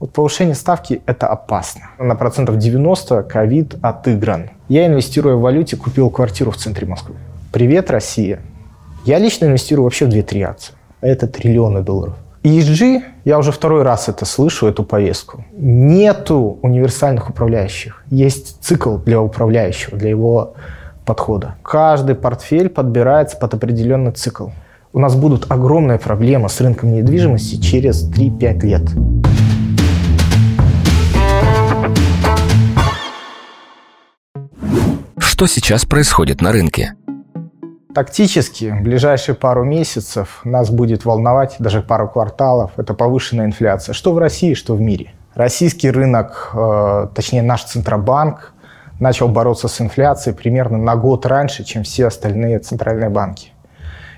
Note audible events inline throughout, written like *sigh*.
Вот повышение ставки – это опасно. На процентов 90 ковид отыгран. Я, инвестируя в валюте, купил квартиру в центре Москвы. Привет, Россия. Я лично инвестирую вообще в 2-3 акции. Это триллионы долларов. ESG, я уже второй раз это слышу, эту повестку. Нету универсальных управляющих. Есть цикл для управляющего, для его подхода. Каждый портфель подбирается под определенный цикл. У нас будут огромные проблемы с рынком недвижимости через 3-5 лет. Что сейчас происходит на рынке? Тактически в ближайшие пару месяцев нас будет волновать, даже пару кварталов, это повышенная инфляция. Что в России, что в мире. Российский рынок, э, точнее наш Центробанк, начал бороться с инфляцией примерно на год раньше, чем все остальные центральные банки.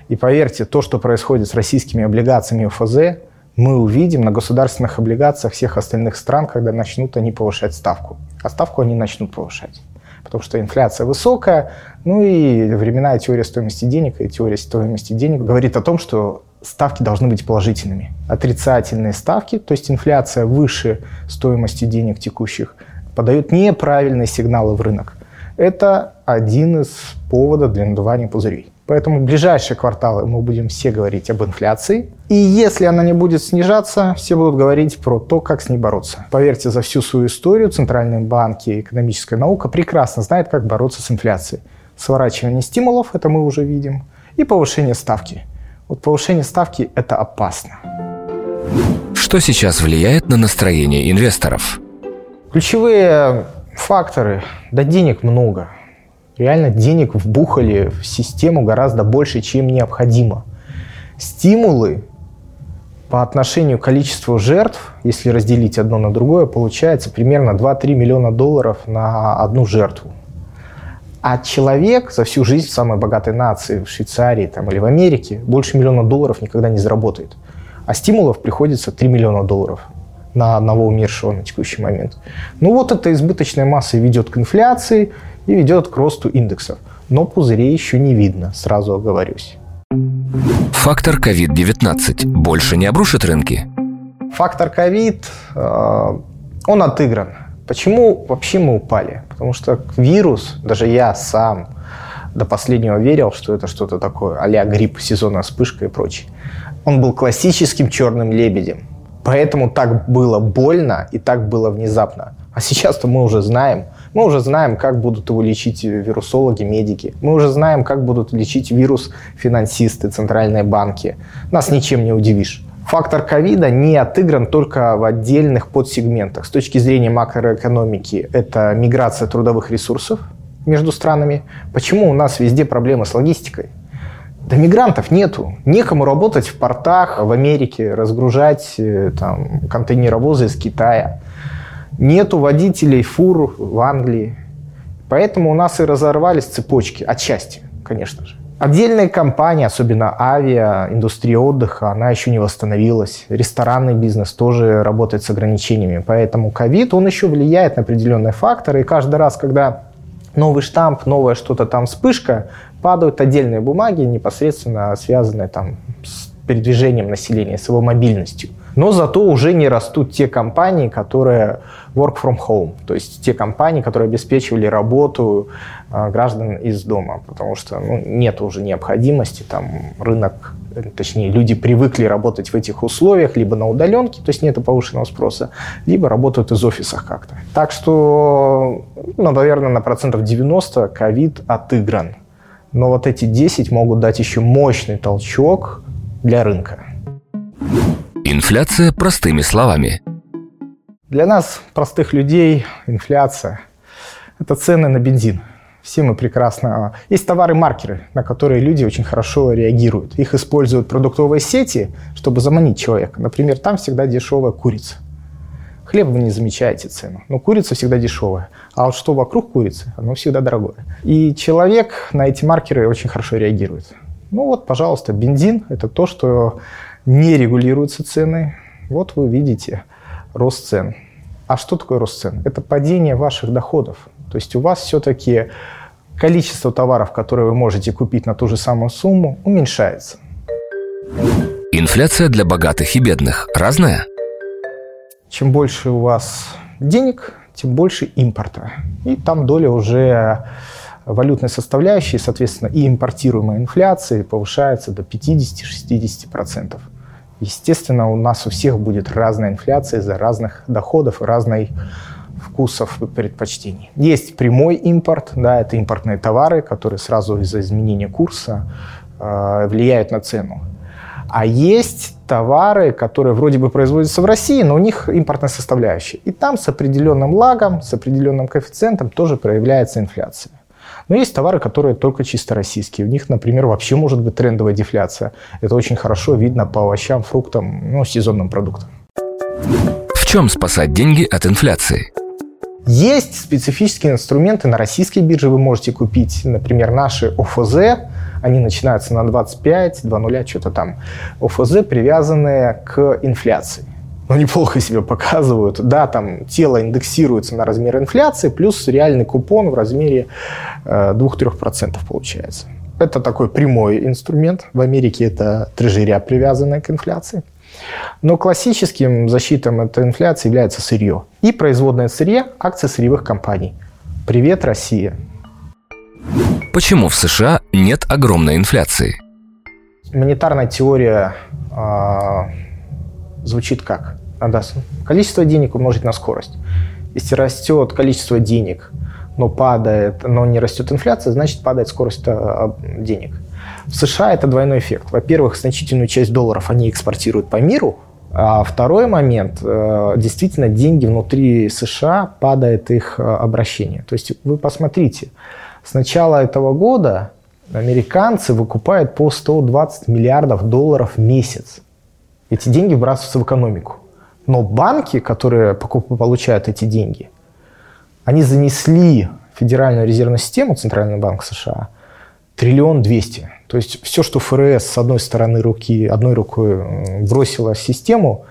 И поверьте, то, что происходит с российскими облигациями ОФЗ, мы увидим на государственных облигациях всех остальных стран, когда начнут они повышать ставку. А ставку они начнут повышать потому что инфляция высокая. Ну и временная теория стоимости денег и теория стоимости денег говорит о том, что ставки должны быть положительными. Отрицательные ставки, то есть инфляция выше стоимости денег текущих, подают неправильные сигналы в рынок. Это один из поводов для надувания пузырей. Поэтому в ближайшие кварталы мы будем все говорить об инфляции. И если она не будет снижаться, все будут говорить про то, как с ней бороться. Поверьте, за всю свою историю центральные банки и экономическая наука прекрасно знают, как бороться с инфляцией. Сворачивание стимулов, это мы уже видим, и повышение ставки. Вот повышение ставки – это опасно. Что сейчас влияет на настроение инвесторов? Ключевые факторы. Да денег много – реально денег вбухали в систему гораздо больше, чем необходимо. Стимулы по отношению к количеству жертв, если разделить одно на другое, получается примерно 2-3 миллиона долларов на одну жертву. А человек за всю жизнь в самой богатой нации, в Швейцарии там, или в Америке, больше миллиона долларов никогда не заработает. А стимулов приходится 3 миллиона долларов на одного умершего на текущий момент. Ну вот эта избыточная масса ведет к инфляции – и ведет к росту индексов. Но пузырей еще не видно, сразу оговорюсь. Фактор COVID-19 больше не обрушит рынки? Фактор COVID, э, он отыгран. Почему вообще мы упали? Потому что вирус, даже я сам до последнего верил, что это что-то такое, а грипп, сезонная вспышка и прочее. Он был классическим черным лебедем. Поэтому так было больно и так было внезапно. А сейчас-то мы уже знаем, мы уже знаем, как будут его лечить вирусологи, медики. Мы уже знаем, как будут лечить вирус финансисты, центральные банки. Нас ничем не удивишь. Фактор ковида не отыгран только в отдельных подсегментах. С точки зрения макроэкономики это миграция трудовых ресурсов между странами. Почему у нас везде проблемы с логистикой? Да мигрантов нету. Некому работать в портах в Америке, разгружать э, там, контейнеровозы из Китая. Нету водителей фур в Англии. Поэтому у нас и разорвались цепочки, отчасти, конечно же. Отдельные компании, особенно авиа, индустрия отдыха, она еще не восстановилась. Ресторанный бизнес тоже работает с ограничениями. Поэтому ковид, он еще влияет на определенные факторы. И каждый раз, когда новый штамп, новая что-то там вспышка, падают отдельные бумаги, непосредственно связанные там с передвижением населения, с его мобильностью. Но зато уже не растут те компании, которые work from home, то есть те компании, которые обеспечивали работу э, граждан из дома, потому что ну, нет уже необходимости, там рынок, точнее люди привыкли работать в этих условиях, либо на удаленке, то есть нет повышенного спроса, либо работают из офисах как-то. Так что, ну, наверное, на процентов 90 ковид отыгран. Но вот эти 10 могут дать еще мощный толчок для рынка. Инфляция простыми словами. Для нас, простых людей, инфляция – это цены на бензин. Все мы прекрасно... Есть товары-маркеры, на которые люди очень хорошо реагируют. Их используют продуктовые сети, чтобы заманить человека. Например, там всегда дешевая курица. Хлеб вы не замечаете цену, но курица всегда дешевая. А вот что вокруг курицы, оно всегда дорогое. И человек на эти маркеры очень хорошо реагирует. Ну вот, пожалуйста, бензин – это то, что не регулируются цены. Вот вы видите рост цен. А что такое рост цен? Это падение ваших доходов. То есть у вас все-таки количество товаров, которые вы можете купить на ту же самую сумму, уменьшается. Инфляция для богатых и бедных разная? чем больше у вас денег, тем больше импорта. И там доля уже валютной составляющей, соответственно, и импортируемой инфляции повышается до 50-60%. Естественно, у нас у всех будет разная инфляция из-за разных доходов разной вкусов и предпочтений. Есть прямой импорт, да, это импортные товары, которые сразу из-за изменения курса э, влияют на цену. А есть товары, которые вроде бы производятся в России, но у них импортная составляющая. И там с определенным лагом, с определенным коэффициентом тоже проявляется инфляция. Но есть товары, которые только чисто российские. У них, например, вообще может быть трендовая дефляция. Это очень хорошо видно по овощам, фруктам, ну, сезонным продуктам. В чем спасать деньги от инфляции? Есть специфические инструменты на российской бирже. Вы можете купить, например, наши ОФЗ. Они начинаются на 25, 2 что-то там. ОФЗ, привязанные к инфляции. Но неплохо себя показывают. Да, там тело индексируется на размер инфляции, плюс реальный купон в размере э, 2-3% получается. Это такой прямой инструмент. В Америке это трежеря, привязанная к инфляции. Но классическим защитом от инфляции является сырье. И производное сырье – акции сырьевых компаний. Привет, Россия! Почему в США нет огромной инфляции? Монетарная теория э, звучит как? Надо количество денег умножить на скорость. Если растет количество денег, но падает, но не растет инфляция, значит падает скорость э, денег. В США это двойной эффект. Во-первых, значительную часть долларов они экспортируют по миру, а второй момент, э, действительно, деньги внутри США падает их э, обращение. То есть вы посмотрите, с начала этого года американцы выкупают по 120 миллиардов долларов в месяц. Эти деньги вбрасываются в экономику. Но банки, которые получают эти деньги, они занесли Федеральную резервную систему, Центральный банк США, триллион двести. То есть все, что ФРС с одной стороны руки, одной рукой бросила в систему,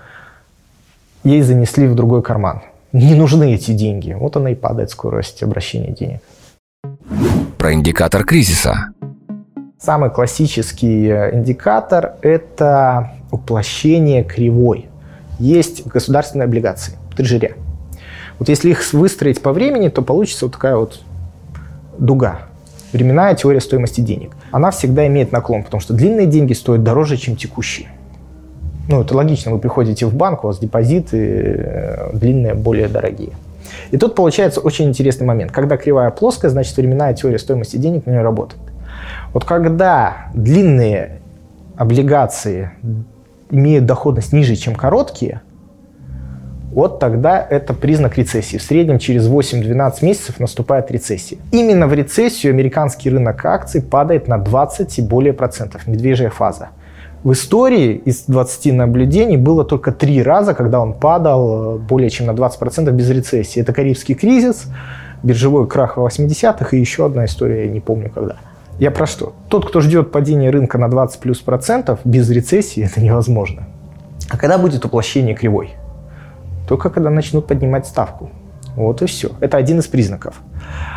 ей занесли в другой карман. Не нужны эти деньги. Вот она и падает скорость обращения денег. Про индикатор кризиса. Самый классический э, индикатор – это уплощение кривой. Есть государственные облигации, трежеря. Вот если их выстроить по времени, то получится вот такая вот дуга временная теория стоимости денег. Она всегда имеет наклон, потому что длинные деньги стоят дороже, чем текущие. Ну, это логично, вы приходите в банк, у вас депозиты э, длинные, более дорогие. И тут получается очень интересный момент. Когда кривая плоская, значит временная теория стоимости денег на нее работает. Вот когда длинные облигации имеют доходность ниже, чем короткие, вот тогда это признак рецессии. В среднем через 8-12 месяцев наступает рецессия. Именно в рецессию американский рынок акций падает на 20 и более процентов. Медвежья фаза. В истории из 20 наблюдений было только три раза, когда он падал э, более чем на 20% без рецессии. Это Карибский кризис, биржевой крах в 80-х и еще одна история, я не помню когда. Я про что? Тот, кто ждет падения рынка на 20 плюс процентов без рецессии, *laughs* это невозможно. А когда будет уплощение кривой? только когда начнут поднимать ставку. Вот и все. Это один из признаков.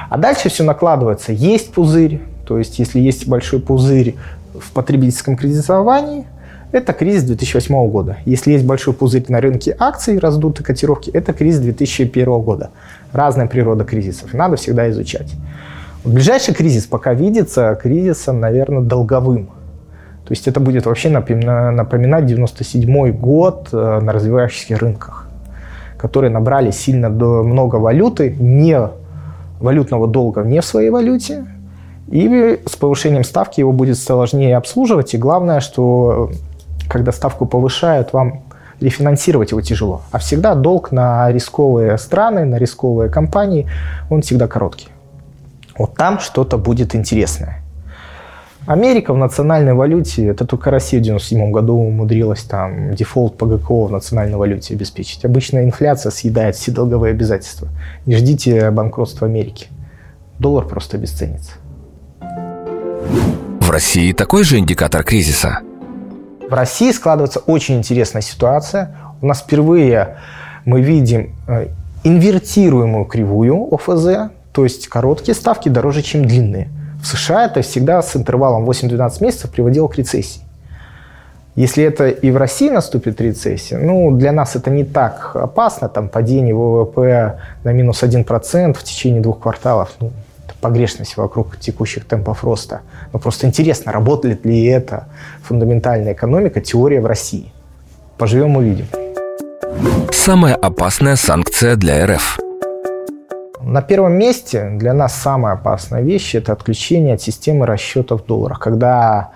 А дальше все накладывается. Есть пузырь, то есть если есть большой пузырь в потребительском кредитовании, это кризис 2008 года. Если есть большой пузырь на рынке акций, раздутые котировки, это кризис 2001 года. Разная природа кризисов. Надо всегда изучать. Ближайший кризис пока видится кризисом, наверное, долговым. То есть это будет вообще напоминать 97 год э, на развивающихся рынках которые набрали сильно много валюты, не валютного долга не в своей валюте, и с повышением ставки его будет сложнее обслуживать. И главное, что когда ставку повышают, вам рефинансировать его тяжело. А всегда долг на рисковые страны, на рисковые компании, он всегда короткий. Вот там что-то будет интересное. Америка в национальной валюте, это только Россия в 97 году умудрилась там дефолт по ГКО в национальной валюте обеспечить. Обычная инфляция съедает все долговые обязательства. Не ждите банкротства Америки. Доллар просто обесценится. В России такой же индикатор кризиса? В России складывается очень интересная ситуация. У нас впервые мы видим э, инвертируемую кривую ОФЗ, то есть короткие ставки дороже, чем длинные – в США это всегда с интервалом 8-12 месяцев приводило к рецессии. Если это и в России наступит рецессия, ну, для нас это не так опасно, там падение ВВП на минус 1% в течение двух кварталов, ну, это погрешность вокруг текущих темпов роста. Но просто интересно, работает ли это фундаментальная экономика, теория в России. Поживем, увидим. Самая опасная санкция для РФ. На первом месте для нас самая опасная вещь – это отключение от системы расчетов в долларах, когда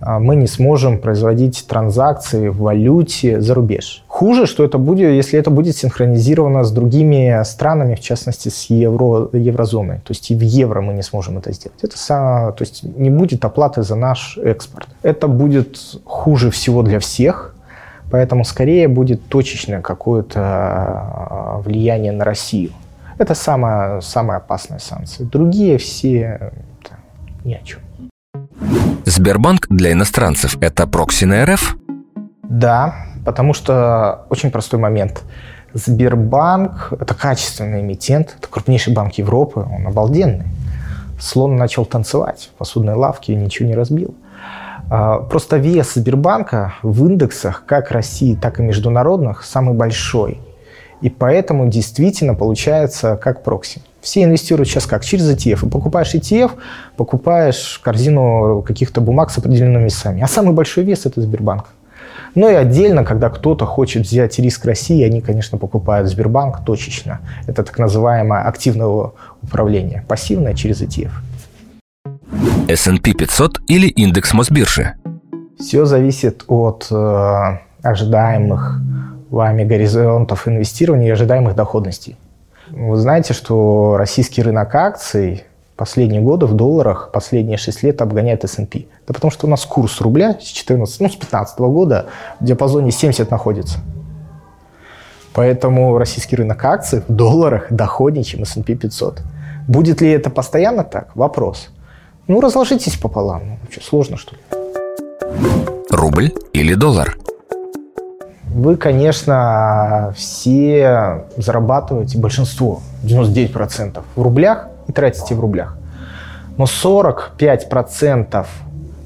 а, мы не сможем производить транзакции в валюте за рубеж. Хуже, что это будет, если это будет синхронизировано с другими странами, в частности с евро, еврозоной. То есть и в евро мы не сможем это сделать. Это, то есть не будет оплаты за наш экспорт. Это будет хуже всего для всех, поэтому скорее будет точечное какое-то а, влияние на Россию. Это самая, самая опасная санкция. Другие все да, ни о чем. Сбербанк для иностранцев – это прокси на РФ? Да, потому что очень простой момент. Сбербанк – это качественный эмитент, это крупнейший банк Европы, он обалденный. Слон начал танцевать в посудной лавке и ничего не разбил. А, просто вес Сбербанка в индексах как России, так и международных самый большой. И поэтому действительно получается как прокси. Все инвестируют сейчас как? Через ETF. И покупаешь ETF, покупаешь корзину каких-то бумаг с определенными весами. А самый большой вес – это Сбербанк. Ну и отдельно, когда кто-то хочет взять риск России, они, конечно, покупают Сбербанк точечно. Это так называемое активное управление. Пассивное через ETF. S&P 500 или индекс Мосбиржи? Все зависит от э, ожидаемых вами горизонтов инвестирования и ожидаемых доходностей. Вы знаете, что российский рынок акций последние годы в долларах последние 6 лет обгоняет S&P. Да потому что у нас курс рубля с 14, ну, с 15 года в диапазоне 70 находится. Поэтому российский рынок акций в долларах доходнее, чем S&P 500. Будет ли это постоянно так? Вопрос. Ну, разложитесь пополам. Ну, что, сложно, что ли? Рубль или доллар? Вы, конечно, все зарабатываете, большинство, 99% в рублях и тратите в рублях. Но 45%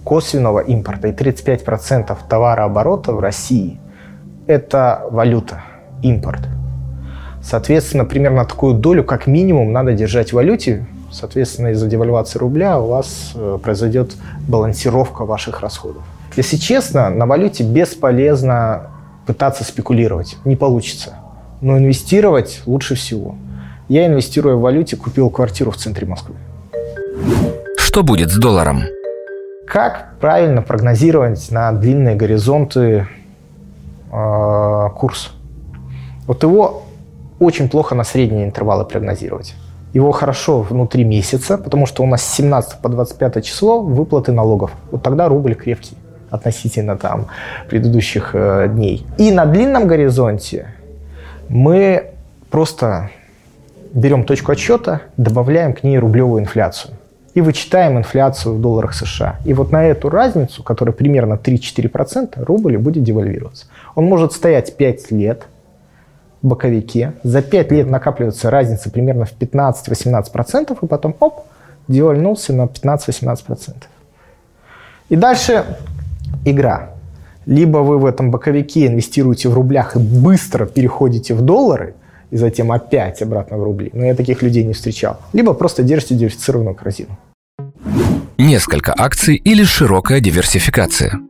косвенного импорта и 35% товарооборота в России – это валюта, импорт. Соответственно, примерно такую долю, как минимум, надо держать в валюте. Соответственно, из-за девальвации рубля у вас э, произойдет балансировка ваших расходов. Если честно, на валюте бесполезно пытаться спекулировать. Не получится. Но инвестировать лучше всего. Я, инвестируя в валюте, купил квартиру в центре Москвы. Что будет с долларом? Как правильно прогнозировать на длинные горизонты э, курс? Вот его очень плохо на средние интервалы прогнозировать. Его хорошо внутри месяца, потому что у нас с 17 по 25 число выплаты налогов. Вот тогда рубль крепкий относительно там предыдущих э, дней. И на длинном горизонте мы просто берем точку отсчета, добавляем к ней рублевую инфляцию и вычитаем инфляцию в долларах США. И вот на эту разницу, которая примерно 3-4%, рубль будет девальвироваться. Он может стоять 5 лет в боковике, за 5 лет накапливается разница примерно в 15-18%, и потом, оп, девальнулся на 15-18%. И дальше игра. Либо вы в этом боковике инвестируете в рублях и быстро переходите в доллары, и затем опять обратно в рубли. Но я таких людей не встречал. Либо просто держите диверсифицированную корзину. Несколько акций или широкая диверсификация.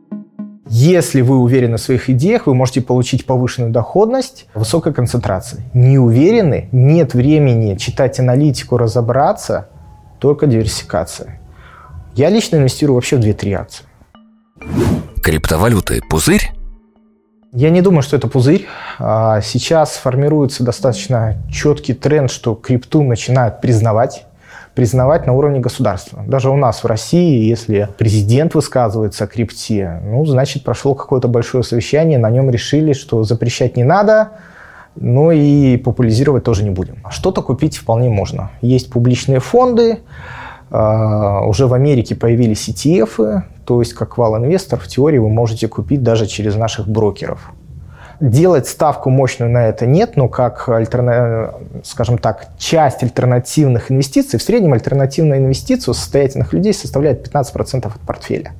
Если вы уверены в своих идеях, вы можете получить повышенную доходность высокой концентрации. Не уверены, нет времени читать аналитику, разобраться, только диверсификация. Я лично инвестирую вообще в 2-3 акции. Криптовалюты – пузырь? Я не думаю, что это пузырь. А, сейчас формируется достаточно четкий тренд, что крипту начинают признавать признавать на уровне государства. Даже у нас в России, если президент высказывается о крипте, ну, значит, прошло какое-то большое совещание, на нем решили, что запрещать не надо, но и популяризировать тоже не будем. Что-то купить вполне можно. Есть публичные фонды, а, уже в Америке появились ETF, то есть как вал-инвестор в теории вы можете купить даже через наших брокеров. Делать ставку мощную на это нет, но как, альтерна... скажем так, часть альтернативных инвестиций, в среднем альтернативная инвестиция у состоятельных людей составляет 15% от портфеля.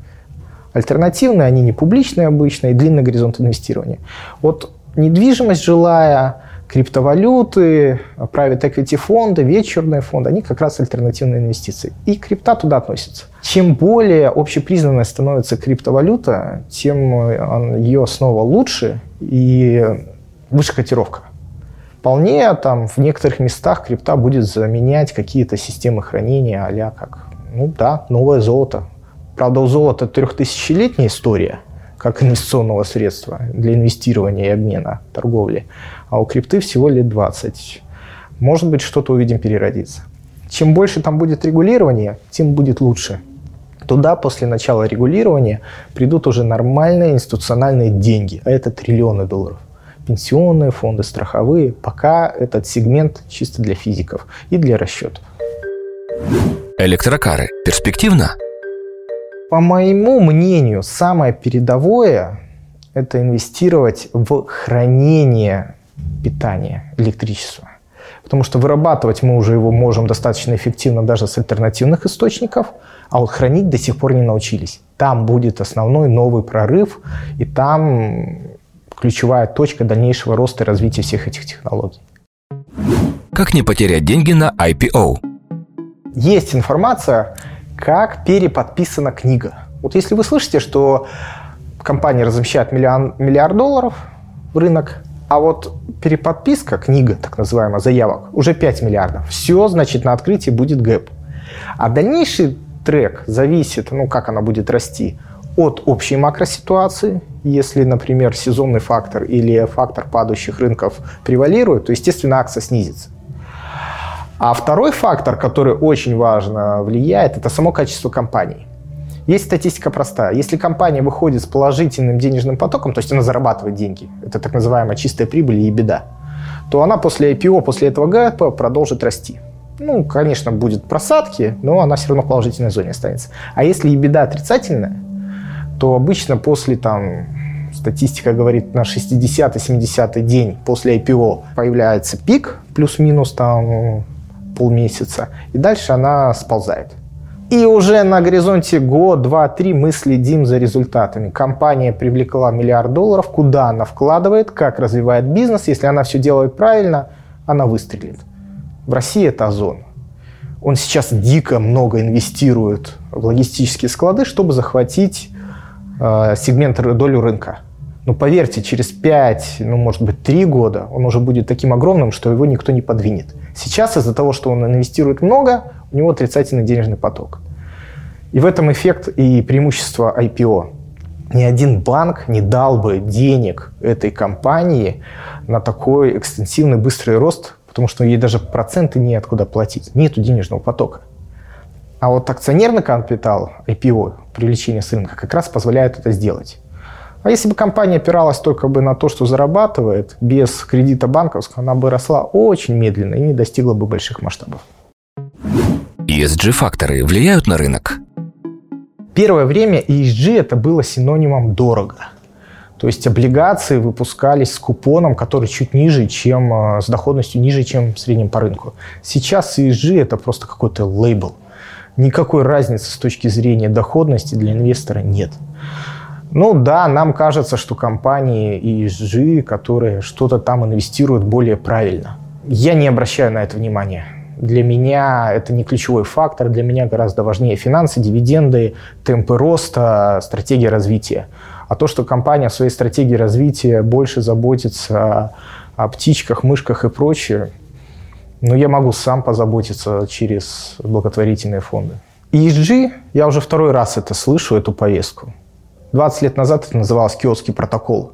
Альтернативные, они не публичные обычно, и длинный горизонт инвестирования. Вот недвижимость жилая, криптовалюты, private equity фонды, вечерные фонды, они как раз альтернативные инвестиции. И крипта туда относится. Чем более общепризнанной становится криптовалюта, тем ее снова лучше и выше котировка. Вполне там в некоторых местах крипта будет заменять какие-то системы хранения а как, ну да, новое золото. Правда, у золота трехтысячелетняя история, как инвестиционного средства для инвестирования и обмена, торговли. А у крипты всего лет 20. Может быть, что-то увидим переродиться. Чем больше там будет регулирования, тем будет лучше. Туда после начала регулирования придут уже нормальные институциональные деньги, а это триллионы долларов пенсионные фонды, страховые. Пока этот сегмент чисто для физиков и для расчетов. Электрокары перспективно? По моему мнению, самое передовое – это инвестировать в хранение питания электричества. Потому что вырабатывать мы уже его можем достаточно эффективно даже с альтернативных источников, а вот хранить до сих пор не научились. Там будет основной новый прорыв, и там ключевая точка дальнейшего роста и развития всех этих технологий. Как не потерять деньги на IPO? Есть информация, как переподписана книга. Вот если вы слышите, что компания размещает миллион, миллиард долларов в рынок, а вот переподписка, книга, так называемая, заявок, уже 5 миллиардов. Все, значит, на открытии будет гэп. А дальнейший трек зависит, ну, как она будет расти, от общей макроситуации. Если, например, сезонный фактор или фактор падающих рынков превалирует, то, естественно, акция снизится. А второй фактор, который очень важно влияет, это само качество компании. Есть статистика простая. Если компания выходит с положительным денежным потоком, то есть она зарабатывает деньги, это так называемая чистая прибыль и беда, то она после IPO, после этого гэпа продолжит расти. Ну, конечно, будет просадки, но она все равно в положительной зоне останется. А если и беда отрицательная, то обычно после там статистика говорит на 60-70 день после IPO появляется пик, плюс-минус там полмесяца, и дальше она сползает. И уже на горизонте год, два, три мы следим за результатами. Компания привлекла миллиард долларов, куда она вкладывает, как развивает бизнес. Если она все делает правильно, она выстрелит. В России это Озон. Он сейчас дико много инвестирует в логистические склады, чтобы захватить э, сегмент долю рынка. Но поверьте, через 5, ну, может быть, 3 года он уже будет таким огромным, что его никто не подвинет. Сейчас из-за того, что он инвестирует много, у него отрицательный денежный поток. И в этом эффект и преимущество IPO. Ни один банк не дал бы денег этой компании на такой экстенсивный быстрый рост, потому что ей даже проценты неоткуда платить. Нету денежного потока. А вот акционерный капитал, IPO, привлечение с рынка, как раз позволяет это сделать. А если бы компания опиралась только бы на то, что зарабатывает, без кредита банковского, она бы росла очень медленно и не достигла бы больших масштабов. ESG-факторы влияют на рынок? Первое время ESG это было синонимом дорого. То есть облигации выпускались с купоном, который чуть ниже, чем э, с доходностью ниже, чем в среднем по рынку. Сейчас ESG это просто какой-то лейбл – никакой разницы с точки зрения доходности для инвестора нет. Ну да, нам кажется, что компании ESG, которые что-то там инвестируют более правильно. Я не обращаю на это внимания. Для меня это не ключевой фактор, для меня гораздо важнее финансы, дивиденды, темпы роста, стратегия развития. А то, что компания в своей стратегии развития больше заботится о птичках, мышках и прочее, но я могу сам позаботиться через благотворительные фонды. ESG, я уже второй раз это слышу, эту повестку. 20 лет назад это называлось Киотский протокол.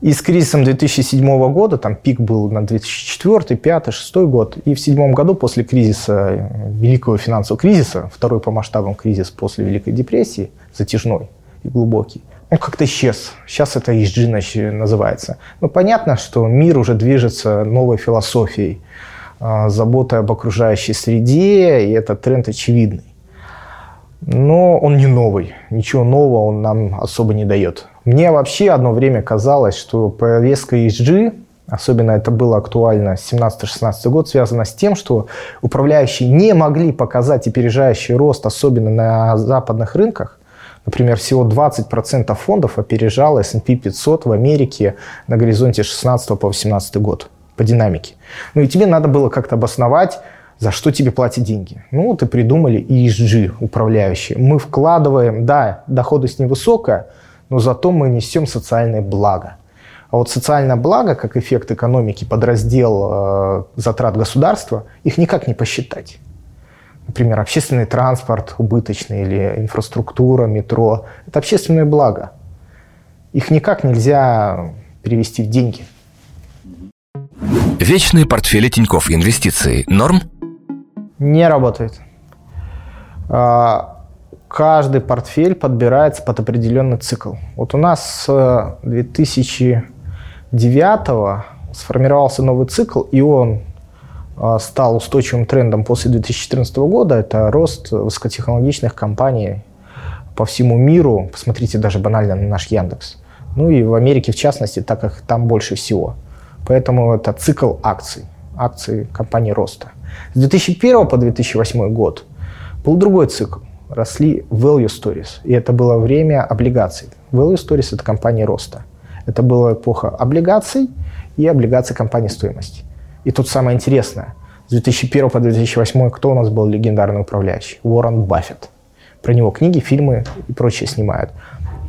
И с кризисом 2007 года, там пик был на 2004, 2005, 2006 год, и в 2007 году после кризиса, э, великого финансового кризиса, второй по масштабам кризис после Великой депрессии, затяжной и глубокий, он как-то исчез. Сейчас это ESG называется. Но понятно, что мир уже движется новой философией – а, заботой об окружающей среде, и этот тренд очевидный. Но он не новый, ничего нового он нам особо не дает. Мне вообще одно время казалось, что повестка ESG, особенно это было актуально 17-16 год, связано с тем, что управляющие не могли показать опережающий рост, особенно на западных рынках, Например, всего 20% фондов опережало S&P 500 в Америке на горизонте 16 по 18 год по динамике. Ну и тебе надо было как-то обосновать, за что тебе платят деньги. Ну, вот и придумали ESG, управляющие. Мы вкладываем, да, доходность невысокая, но зато мы несем социальное благо. А вот социальное благо, как эффект экономики, подраздел э, затрат государства, их никак не посчитать. Например, общественный транспорт убыточный или инфраструктура, метро. Это общественное благо. Их никак нельзя перевести в деньги. Вечные портфели Тинькофф Инвестиции. Норм? Не работает. А, каждый портфель подбирается под определенный цикл. Вот у нас с 2009 сформировался новый цикл, и он а, стал устойчивым трендом после 2014 года, это рост высокотехнологичных компаний по всему миру. Посмотрите даже банально на наш Яндекс. Ну и в Америке, в частности, так как там больше всего. Поэтому это цикл акций, акций компании роста. С 2001 по 2008 год был другой цикл. Росли value stories. И это было время облигаций. Value stories – это компания роста. Это была эпоха облигаций и облигаций компании стоимости. И тут самое интересное. С 2001 по 2008 кто у нас был легендарный управляющий? Уоррен Баффет. Про него книги, фильмы и прочее снимают.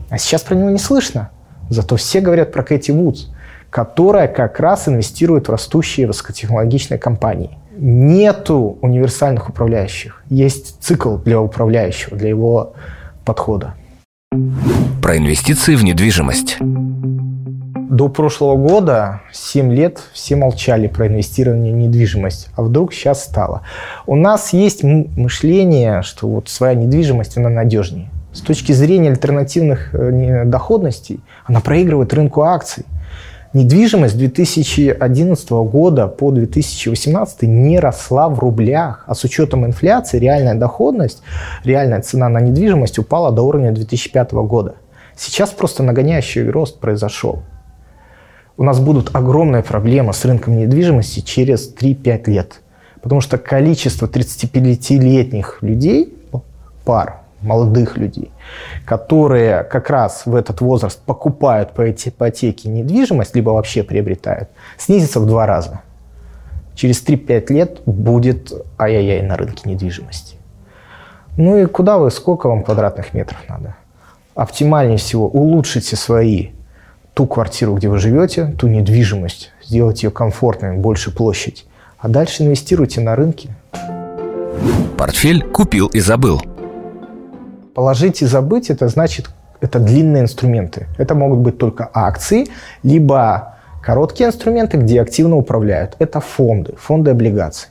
А сейчас про него не слышно. Зато все говорят про Кэти Вудс, которая как раз инвестирует в растущие высокотехнологичные компании. Нету универсальных управляющих. Есть цикл для управляющего, для его подхода. Про инвестиции в недвижимость. До прошлого года, 7 лет, все молчали про инвестирование в недвижимость, а вдруг сейчас стало. У нас есть мышление, что вот своя недвижимость, она надежнее. С точки зрения альтернативных э, доходностей, она проигрывает рынку акций. Недвижимость 2011 года по 2018 не росла в рублях, а с учетом инфляции реальная доходность, реальная цена на недвижимость упала до уровня 2005 года. Сейчас просто нагоняющий рост произошел у нас будут огромные проблемы с рынком недвижимости через 3-5 лет. Потому что количество 35-летних людей, пар, молодых людей, которые как раз в этот возраст покупают по ипотеке недвижимость, либо вообще приобретают, снизится в два раза. Через 3-5 лет будет ай-яй-яй на рынке недвижимости. Ну и куда вы, сколько вам квадратных метров надо? Оптимальнее всего улучшите свои ту квартиру, где вы живете, ту недвижимость, сделать ее комфортной, больше площадь. А дальше инвестируйте на рынке. Портфель купил и забыл. Положить и забыть – это значит, это длинные инструменты. Это могут быть только акции, либо короткие инструменты, где активно управляют. Это фонды, фонды облигаций.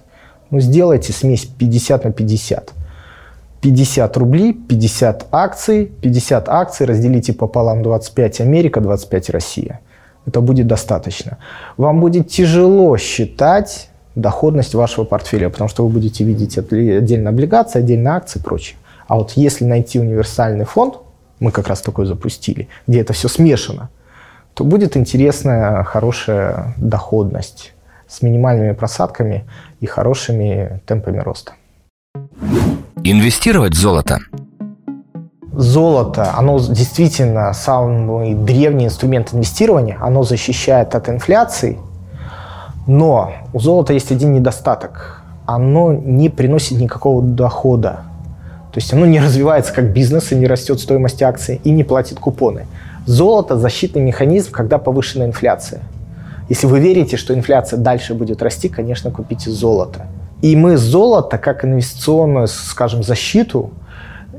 Ну, сделайте смесь 50 на 50. 50 рублей, 50 акций, 50 акций разделите пополам 25 Америка, 25 Россия. Это будет достаточно. Вам будет тяжело считать доходность вашего портфеля, потому что вы будете видеть отдельно облигации, отдельно акции и прочее. А вот если найти универсальный фонд, мы как раз такой запустили, где это все смешано, то будет интересная, хорошая доходность с минимальными просадками и хорошими темпами роста. Инвестировать в золото. Золото, оно действительно самый древний инструмент инвестирования, оно защищает от инфляции, но у золота есть один недостаток. Оно не приносит никакого дохода. То есть оно не развивается как бизнес и не растет стоимость акций и не платит купоны. Золото – защитный механизм, когда повышена инфляция. Если вы верите, что инфляция дальше будет расти, конечно, купите золото. И мы золото как инвестиционную, скажем, защиту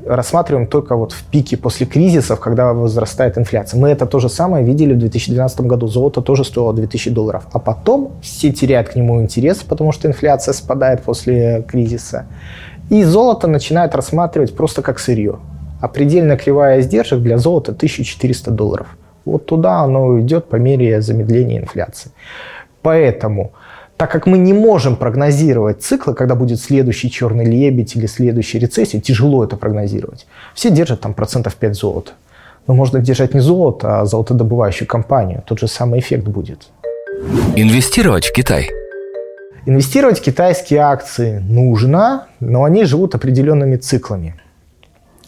рассматриваем только вот в пике после кризисов, когда возрастает инфляция. Мы это то же самое видели в 2012 году. Золото тоже стоило 2000 долларов. А потом все теряют к нему интерес, потому что инфляция спадает после кризиса. И золото начинают рассматривать просто как сырье. А предельная кривая издержек для золота 1400 долларов. Вот туда оно идет по мере замедления инфляции. Поэтому так как мы не можем прогнозировать циклы, когда будет следующий черный лебедь или следующая рецессия, тяжело это прогнозировать. Все держат там процентов 5 золота. Но можно держать не золото, а золотодобывающую компанию. Тот же самый эффект будет. Инвестировать в Китай. Инвестировать в китайские акции нужно, но они живут определенными циклами.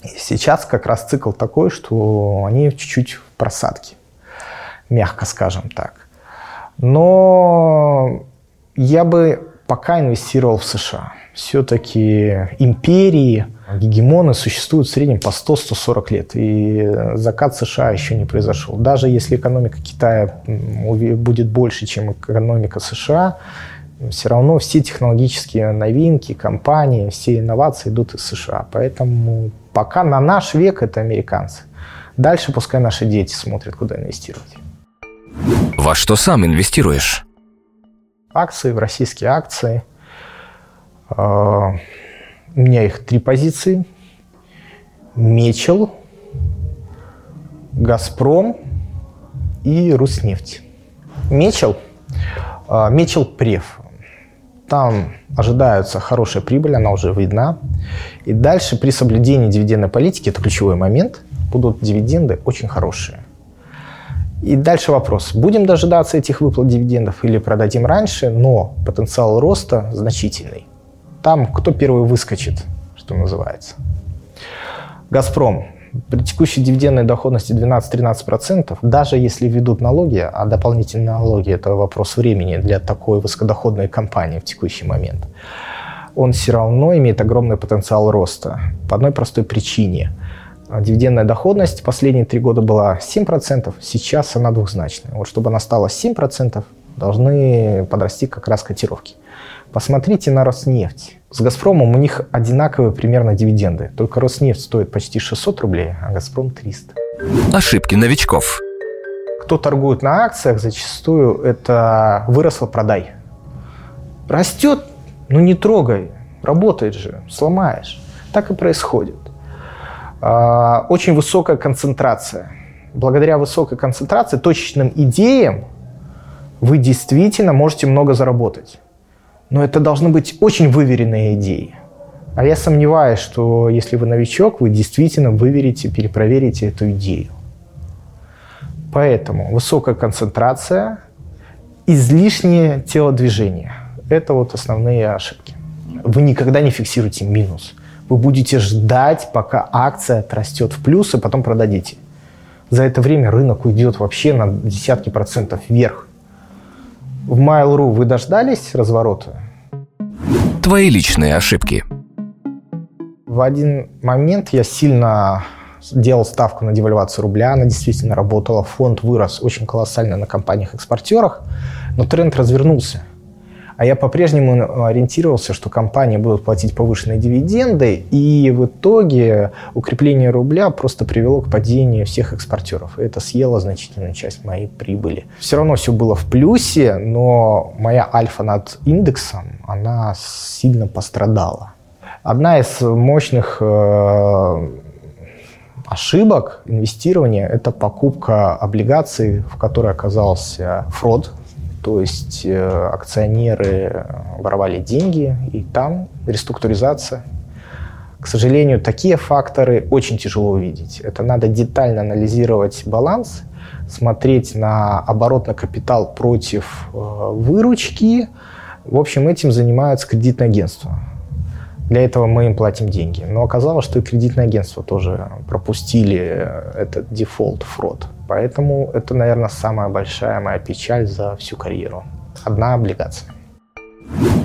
И сейчас как раз цикл такой, что они чуть-чуть в просадке, мягко скажем так. Но я бы пока инвестировал в США. Все-таки империи, гегемоны существуют в среднем по 100-140 лет. И закат США еще не произошел. Даже если экономика Китая будет больше, чем экономика США, все равно все технологические новинки, компании, все инновации идут из США. Поэтому пока на наш век это американцы. Дальше пускай наши дети смотрят, куда инвестировать. Во что сам инвестируешь? Акции, в российские акции. А, у меня их три позиции. Мечел, Газпром и Руснефть. Мечел, а, Мечел Прев. Там ожидается хорошая прибыль, она уже видна. И дальше при соблюдении дивидендной политики, это ключевой момент, будут дивиденды очень хорошие. И дальше вопрос. Будем дожидаться этих выплат дивидендов или продадим раньше, но потенциал роста значительный. Там кто первый выскочит, что называется. «Газпром» при текущей дивидендной доходности 12-13%, даже если введут налоги, а дополнительные налоги – это вопрос времени для такой высокодоходной компании в текущий момент, он все равно имеет огромный потенциал роста по одной простой причине. Дивидендная доходность последние три года была 7%, сейчас она двухзначная. Вот чтобы она стала 7%, должны подрасти как раз котировки. Посмотрите на Роснефть. С «Газпромом» у них одинаковые примерно дивиденды. Только «Роснефть» стоит почти 600 рублей, а «Газпром» 300. Ошибки новичков. Кто торгует на акциях, зачастую это выросло, продай. Растет, ну не трогай. Работает же, сломаешь. Так и происходит. А, очень высокая концентрация. Благодаря высокой концентрации, точечным идеям вы действительно можете много заработать. Но это должны быть очень выверенные идеи. А я сомневаюсь, что если вы новичок, вы действительно выверите, перепроверите эту идею. Поэтому высокая концентрация, излишнее телодвижение – это вот основные ошибки. Вы никогда не фиксируете минус. Вы будете ждать, пока акция отрастет в плюс, и потом продадите. За это время рынок уйдет вообще на десятки процентов вверх. В Mail.ru вы дождались разворота? Твои личные ошибки. В один момент я сильно делал ставку на девальвацию рубля, она действительно работала, фонд вырос очень колоссально на компаниях-экспортерах, но тренд развернулся. А я по-прежнему ориентировался, что компании будут платить повышенные дивиденды, и в итоге укрепление рубля просто привело к падению всех экспортеров. Это съело значительную часть моей прибыли. Все равно все было в плюсе, но моя альфа над индексом, она сильно пострадала. Одна из мощных э, ошибок инвестирования – это покупка облигаций, в которой оказался фрод, то есть э, акционеры воровали деньги, и там реструктуризация. К сожалению, такие факторы очень тяжело увидеть. Это надо детально анализировать баланс, смотреть на оборотный капитал против э, выручки. В общем, этим занимаются кредитные агентства. Для этого мы им платим деньги. Но оказалось, что и кредитные агентства тоже пропустили этот дефолт, фрод. Поэтому это, наверное, самая большая моя печаль за всю карьеру. Одна облигация.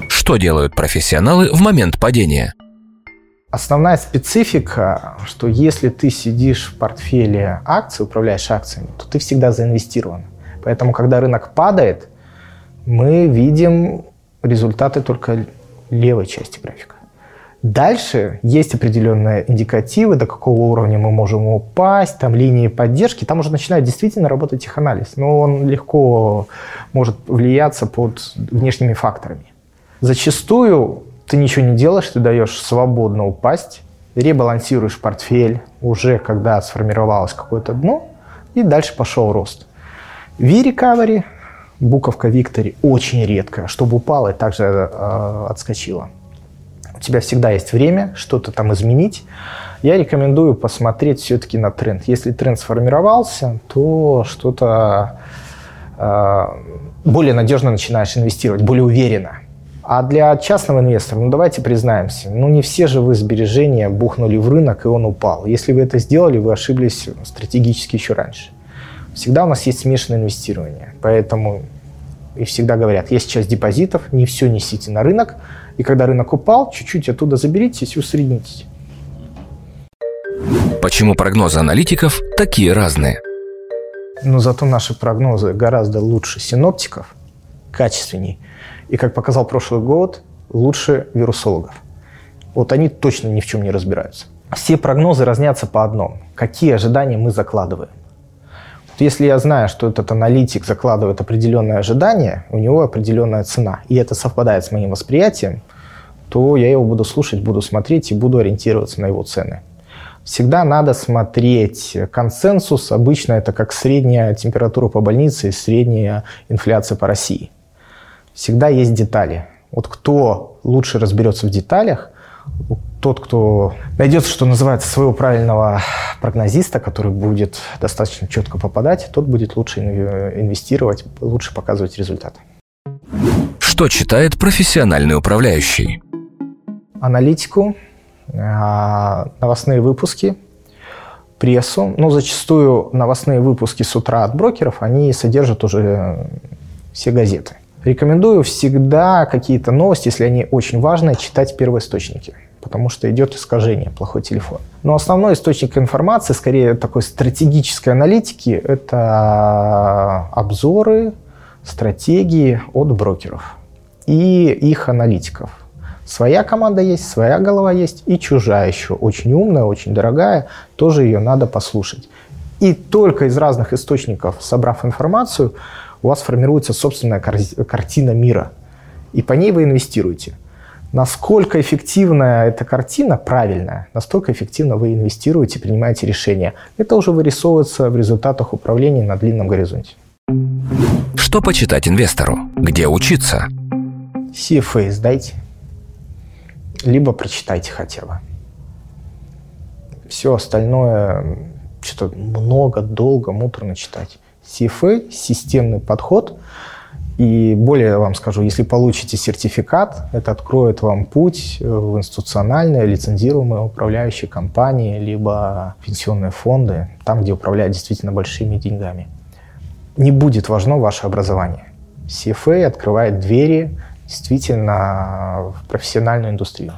Что делают профессионалы в момент падения? Основная специфика, что если ты сидишь в портфеле акций, управляешь акциями, то ты всегда заинвестирован. Поэтому, когда рынок падает, мы видим результаты только левой части графика. Дальше есть определенные индикативы, до какого уровня мы можем упасть, там линии поддержки, там уже начинает действительно работать теханализ, но он легко может влияться под внешними факторами. Зачастую ты ничего не делаешь, ты даешь свободно упасть, ребалансируешь портфель уже когда сформировалось какое-то дно, и дальше пошел рост. V-recovery, буковка Victory, очень редко, чтобы упала и также э, отскочила тебя всегда есть время что-то там изменить. Я рекомендую посмотреть все-таки на тренд. Если тренд сформировался, то что-то э, более надежно начинаешь инвестировать, более уверенно. А для частного инвестора, ну давайте признаемся, ну не все же вы сбережения бухнули в рынок, и он упал. Если вы это сделали, вы ошиблись стратегически еще раньше. Всегда у нас есть смешанное инвестирование. Поэтому и всегда говорят, есть часть депозитов, не все несите на рынок, и когда рынок упал, чуть-чуть оттуда заберите и усреднитесь. Почему прогнозы аналитиков такие разные? Но зато наши прогнозы гораздо лучше синоптиков, качественней – и, как показал прошлый год, лучше вирусологов. Вот они точно ни в чем не разбираются. Все прогнозы разнятся по одному. Какие ожидания мы закладываем? Если я знаю, что этот аналитик закладывает определенное ожидание, у него определенная цена, и это совпадает с моим восприятием, то я его буду слушать, буду смотреть и буду ориентироваться на его цены. Всегда надо смотреть консенсус. Обычно это как средняя температура по больнице и средняя инфляция по России – всегда есть детали. Вот кто лучше разберется в деталях, тот, кто найдет, что называется, своего правильного прогнозиста, который будет достаточно четко попадать, тот будет лучше инвестировать, лучше показывать результат. Что читает профессиональный управляющий? Аналитику, а, новостные выпуски, прессу. Но зачастую новостные выпуски с утра от брокеров, они содержат уже все газеты. Рекомендую всегда какие-то новости, если они очень важные, читать первоисточники потому что идет искажение, плохой телефон. Но основной источник информации, скорее такой стратегической аналитики, это обзоры, стратегии от брокеров и их аналитиков. Своя команда есть, своя голова есть, и чужая еще, очень умная, очень дорогая, тоже ее надо послушать. И только из разных источников, собрав информацию, у вас формируется собственная картина мира, и по ней вы инвестируете. Насколько эффективная эта картина, правильная, настолько эффективно вы инвестируете, принимаете решения. Это уже вырисовывается в результатах управления на длинном горизонте. Что почитать инвестору? Где учиться? CFA сдайте. Либо прочитайте хотя бы. Все остальное что-то много, долго, муторно читать. CFA, системный подход. И более вам скажу, если получите сертификат, это откроет вам путь в институциональные, лицензируемые управляющие компании, либо пенсионные фонды, там, где управляют действительно большими деньгами. Не будет важно ваше образование. CFA открывает двери действительно в профессиональную индустрию.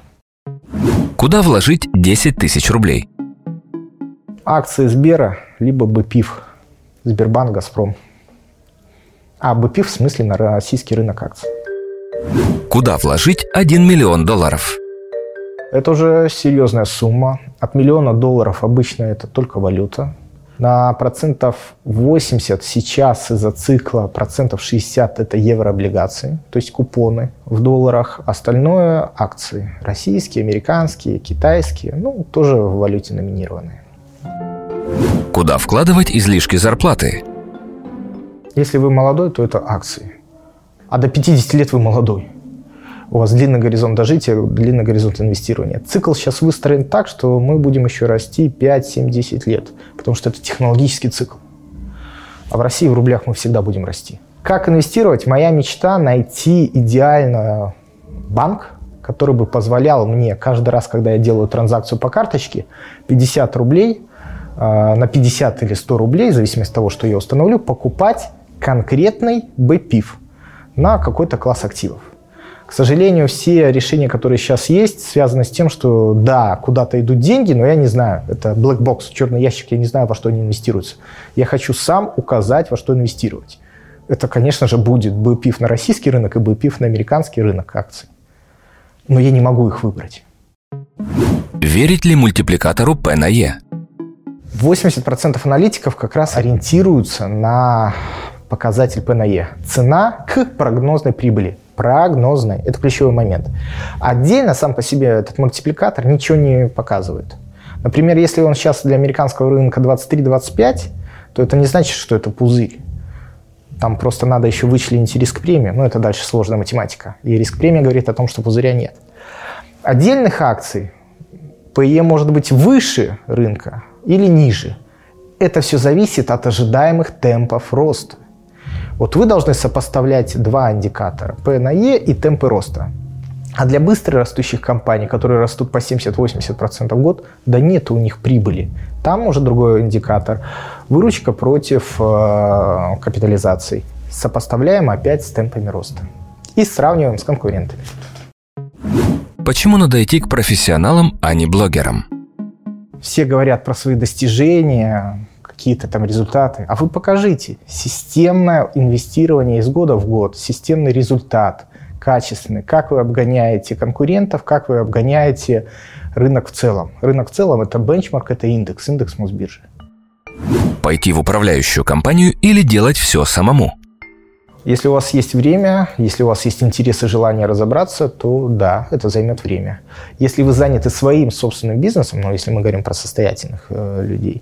Куда вложить 10 тысяч рублей? Акции Сбера, либо БПИФ – Сбербанк, Газпром. А БПИФ в смысле на российский рынок акций. Куда вложить 1 миллион долларов? Это уже серьезная сумма. От миллиона долларов обычно это только валюта. На процентов 80 сейчас из-за цикла, процентов 60 это еврооблигации, то есть купоны в долларах. Остальное акции. Российские, американские, китайские, ну, тоже в валюте номинированные. Куда вкладывать излишки зарплаты? Если вы молодой, то это акции. А до 50 лет вы молодой. У вас длинный горизонт дожития, длинный горизонт инвестирования. Цикл сейчас выстроен так, что мы будем еще расти 5, 7, 10 лет, потому что это технологический цикл. А в России в рублях мы всегда будем расти. Как инвестировать? Моя мечта – найти идеально банк, который бы позволял мне каждый раз, когда я делаю транзакцию по карточке, 50 рублей – на 50 или 100 рублей, в зависимости от того, что я установлю, покупать конкретный БПИФ на какой-то класс активов. К сожалению, все решения, которые сейчас есть, связаны с тем, что да, куда-то идут деньги, но я не знаю. Это black box, черный ящик, я не знаю, во что они инвестируются. Я хочу сам указать, во что инвестировать. Это, конечно же, будет БПИФ на российский рынок и БПИФ на американский рынок акций. Но я не могу их выбрать. Верить ли мультипликатору P на E? 80% аналитиков как раз ориентируются на показатель P на E. Цена к прогнозной прибыли. Прогнозной. Это ключевой момент. Отдельно сам по себе этот мультипликатор ничего не показывает. Например, если он сейчас для американского рынка 23-25, то это не значит, что это пузырь. Там просто надо еще вычленить риск премии. Но это дальше сложная математика. И риск премии говорит о том, что пузыря нет. Отдельных акций PE может быть выше рынка, или ниже. Это все зависит от ожидаемых темпов роста. Вот вы должны сопоставлять два индикатора – P на E и темпы роста. А для быстро растущих компаний, которые растут по 70-80% в год, да нет у них прибыли. Там уже другой индикатор. Выручка против э, капитализации. Сопоставляем опять с темпами роста. И сравниваем с конкурентами. Почему надо идти к профессионалам, а не блогерам? Все говорят про свои достижения, какие-то там результаты. А вы покажите системное инвестирование из года в год, системный результат, качественный. Как вы обгоняете конкурентов, как вы обгоняете рынок в целом. Рынок в целом – это бенчмарк, это индекс, индекс Мосбиржи. Пойти в управляющую компанию или делать все самому? Если у вас есть время, если у вас есть интерес и желание разобраться, то да, это займет время. Если вы заняты своим собственным бизнесом, ну, если мы говорим про состоятельных э, людей,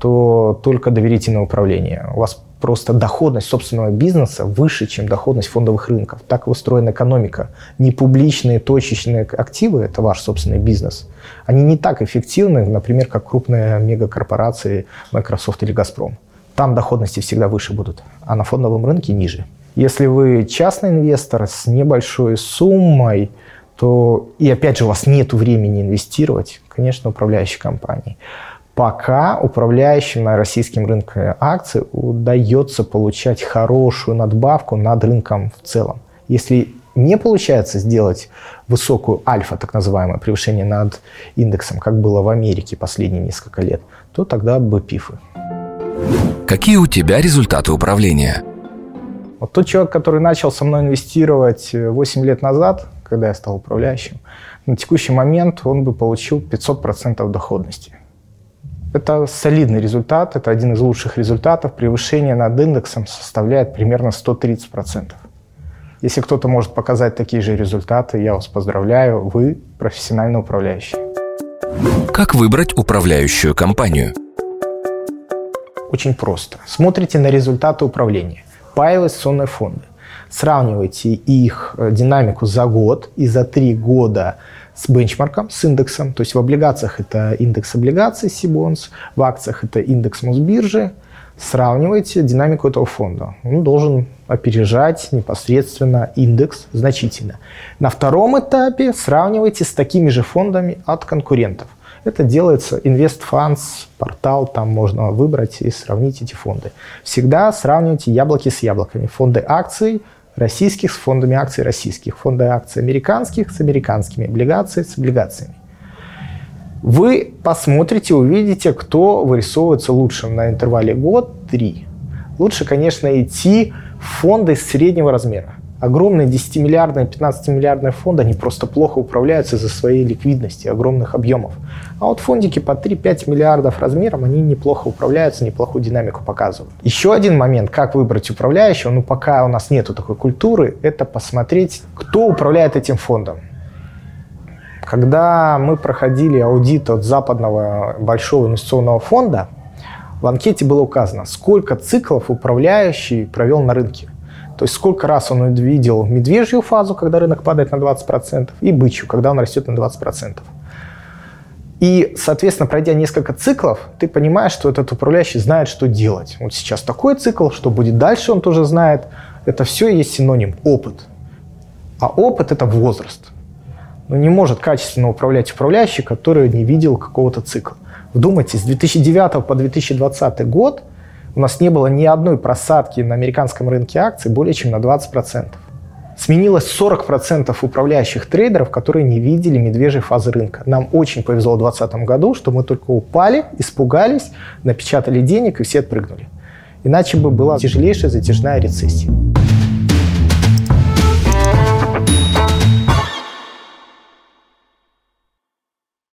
то только доверительное управление. У вас просто доходность собственного бизнеса выше, чем доходность фондовых рынков. Так устроена экономика. Не публичные точечные активы – это ваш собственный бизнес. Они не так эффективны, например, как крупные мегакорпорации Microsoft или Газпром. Там доходности всегда выше будут, а на фондовом рынке ниже. Если вы частный инвестор с небольшой суммой, то и опять же у вас нет времени инвестировать, конечно, управляющей компанией пока управляющим на российском рынке акций удается получать хорошую надбавку над рынком в целом. Если не получается сделать высокую альфа, так называемое, превышение над индексом, как было в Америке последние несколько лет, то тогда бы пифы. Какие у тебя результаты управления? Вот тот человек, который начал со мной инвестировать 8 лет назад, когда я стал управляющим, на текущий момент он бы получил 500% доходности. Это солидный результат, это один из лучших результатов. Превышение над индексом составляет примерно 130%. Если кто-то может показать такие же результаты, я вас поздравляю, вы профессионально управляющий. Как выбрать управляющую компанию? Очень просто. Смотрите на результаты управления. Паевые инвестиционные фонды. Сравнивайте их э, динамику за год и за три года с бенчмарком, с индексом. То есть в облигациях это индекс облигаций Сибонс, в акциях это индекс Мосбиржи. Сравнивайте динамику этого фонда. Он должен опережать непосредственно индекс значительно. На втором этапе сравнивайте с такими же фондами от конкурентов. Это делается InvestFunds, портал, там можно выбрать и сравнить эти фонды. Всегда сравнивайте яблоки с яблоками. Фонды акций – российских с фондами акций российских, фонды акций американских с американскими, облигации с облигациями. Вы посмотрите, увидите, кто вырисовывается лучше на интервале год-три. Лучше, конечно, идти в фонды среднего размера огромные 10-миллиардные, 15-миллиардные фонды, они просто плохо управляются из-за своей ликвидности, огромных объемов. А вот фондики по 3-5 миллиардов размером, они неплохо управляются, неплохую динамику показывают. Еще один момент, как выбрать управляющего, ну пока у нас нету такой культуры, это посмотреть, кто управляет этим фондом. Когда мы проходили аудит от западного большого инвестиционного фонда, в анкете было указано, сколько циклов управляющий провел на рынке. То есть сколько раз он видел медвежью фазу, когда рынок падает на 20%, и бычью, когда он растет на 20%. И, соответственно, пройдя несколько циклов, ты понимаешь, что этот управляющий знает, что делать. Вот сейчас такой цикл, что будет дальше, он тоже знает. Это все есть синоним – опыт. А опыт – это возраст. Но не может качественно управлять управляющий, который не видел какого-то цикла. Вдумайтесь, с 2009 по 2020 год – у нас не было ни одной просадки на американском рынке акций более чем на 20%. Сменилось 40% управляющих трейдеров, которые не видели медвежьей фазы рынка. Нам очень повезло в 2020 году, что мы только упали, испугались, напечатали денег и все отпрыгнули. Иначе бы была тяжелейшая затяжная рецессия.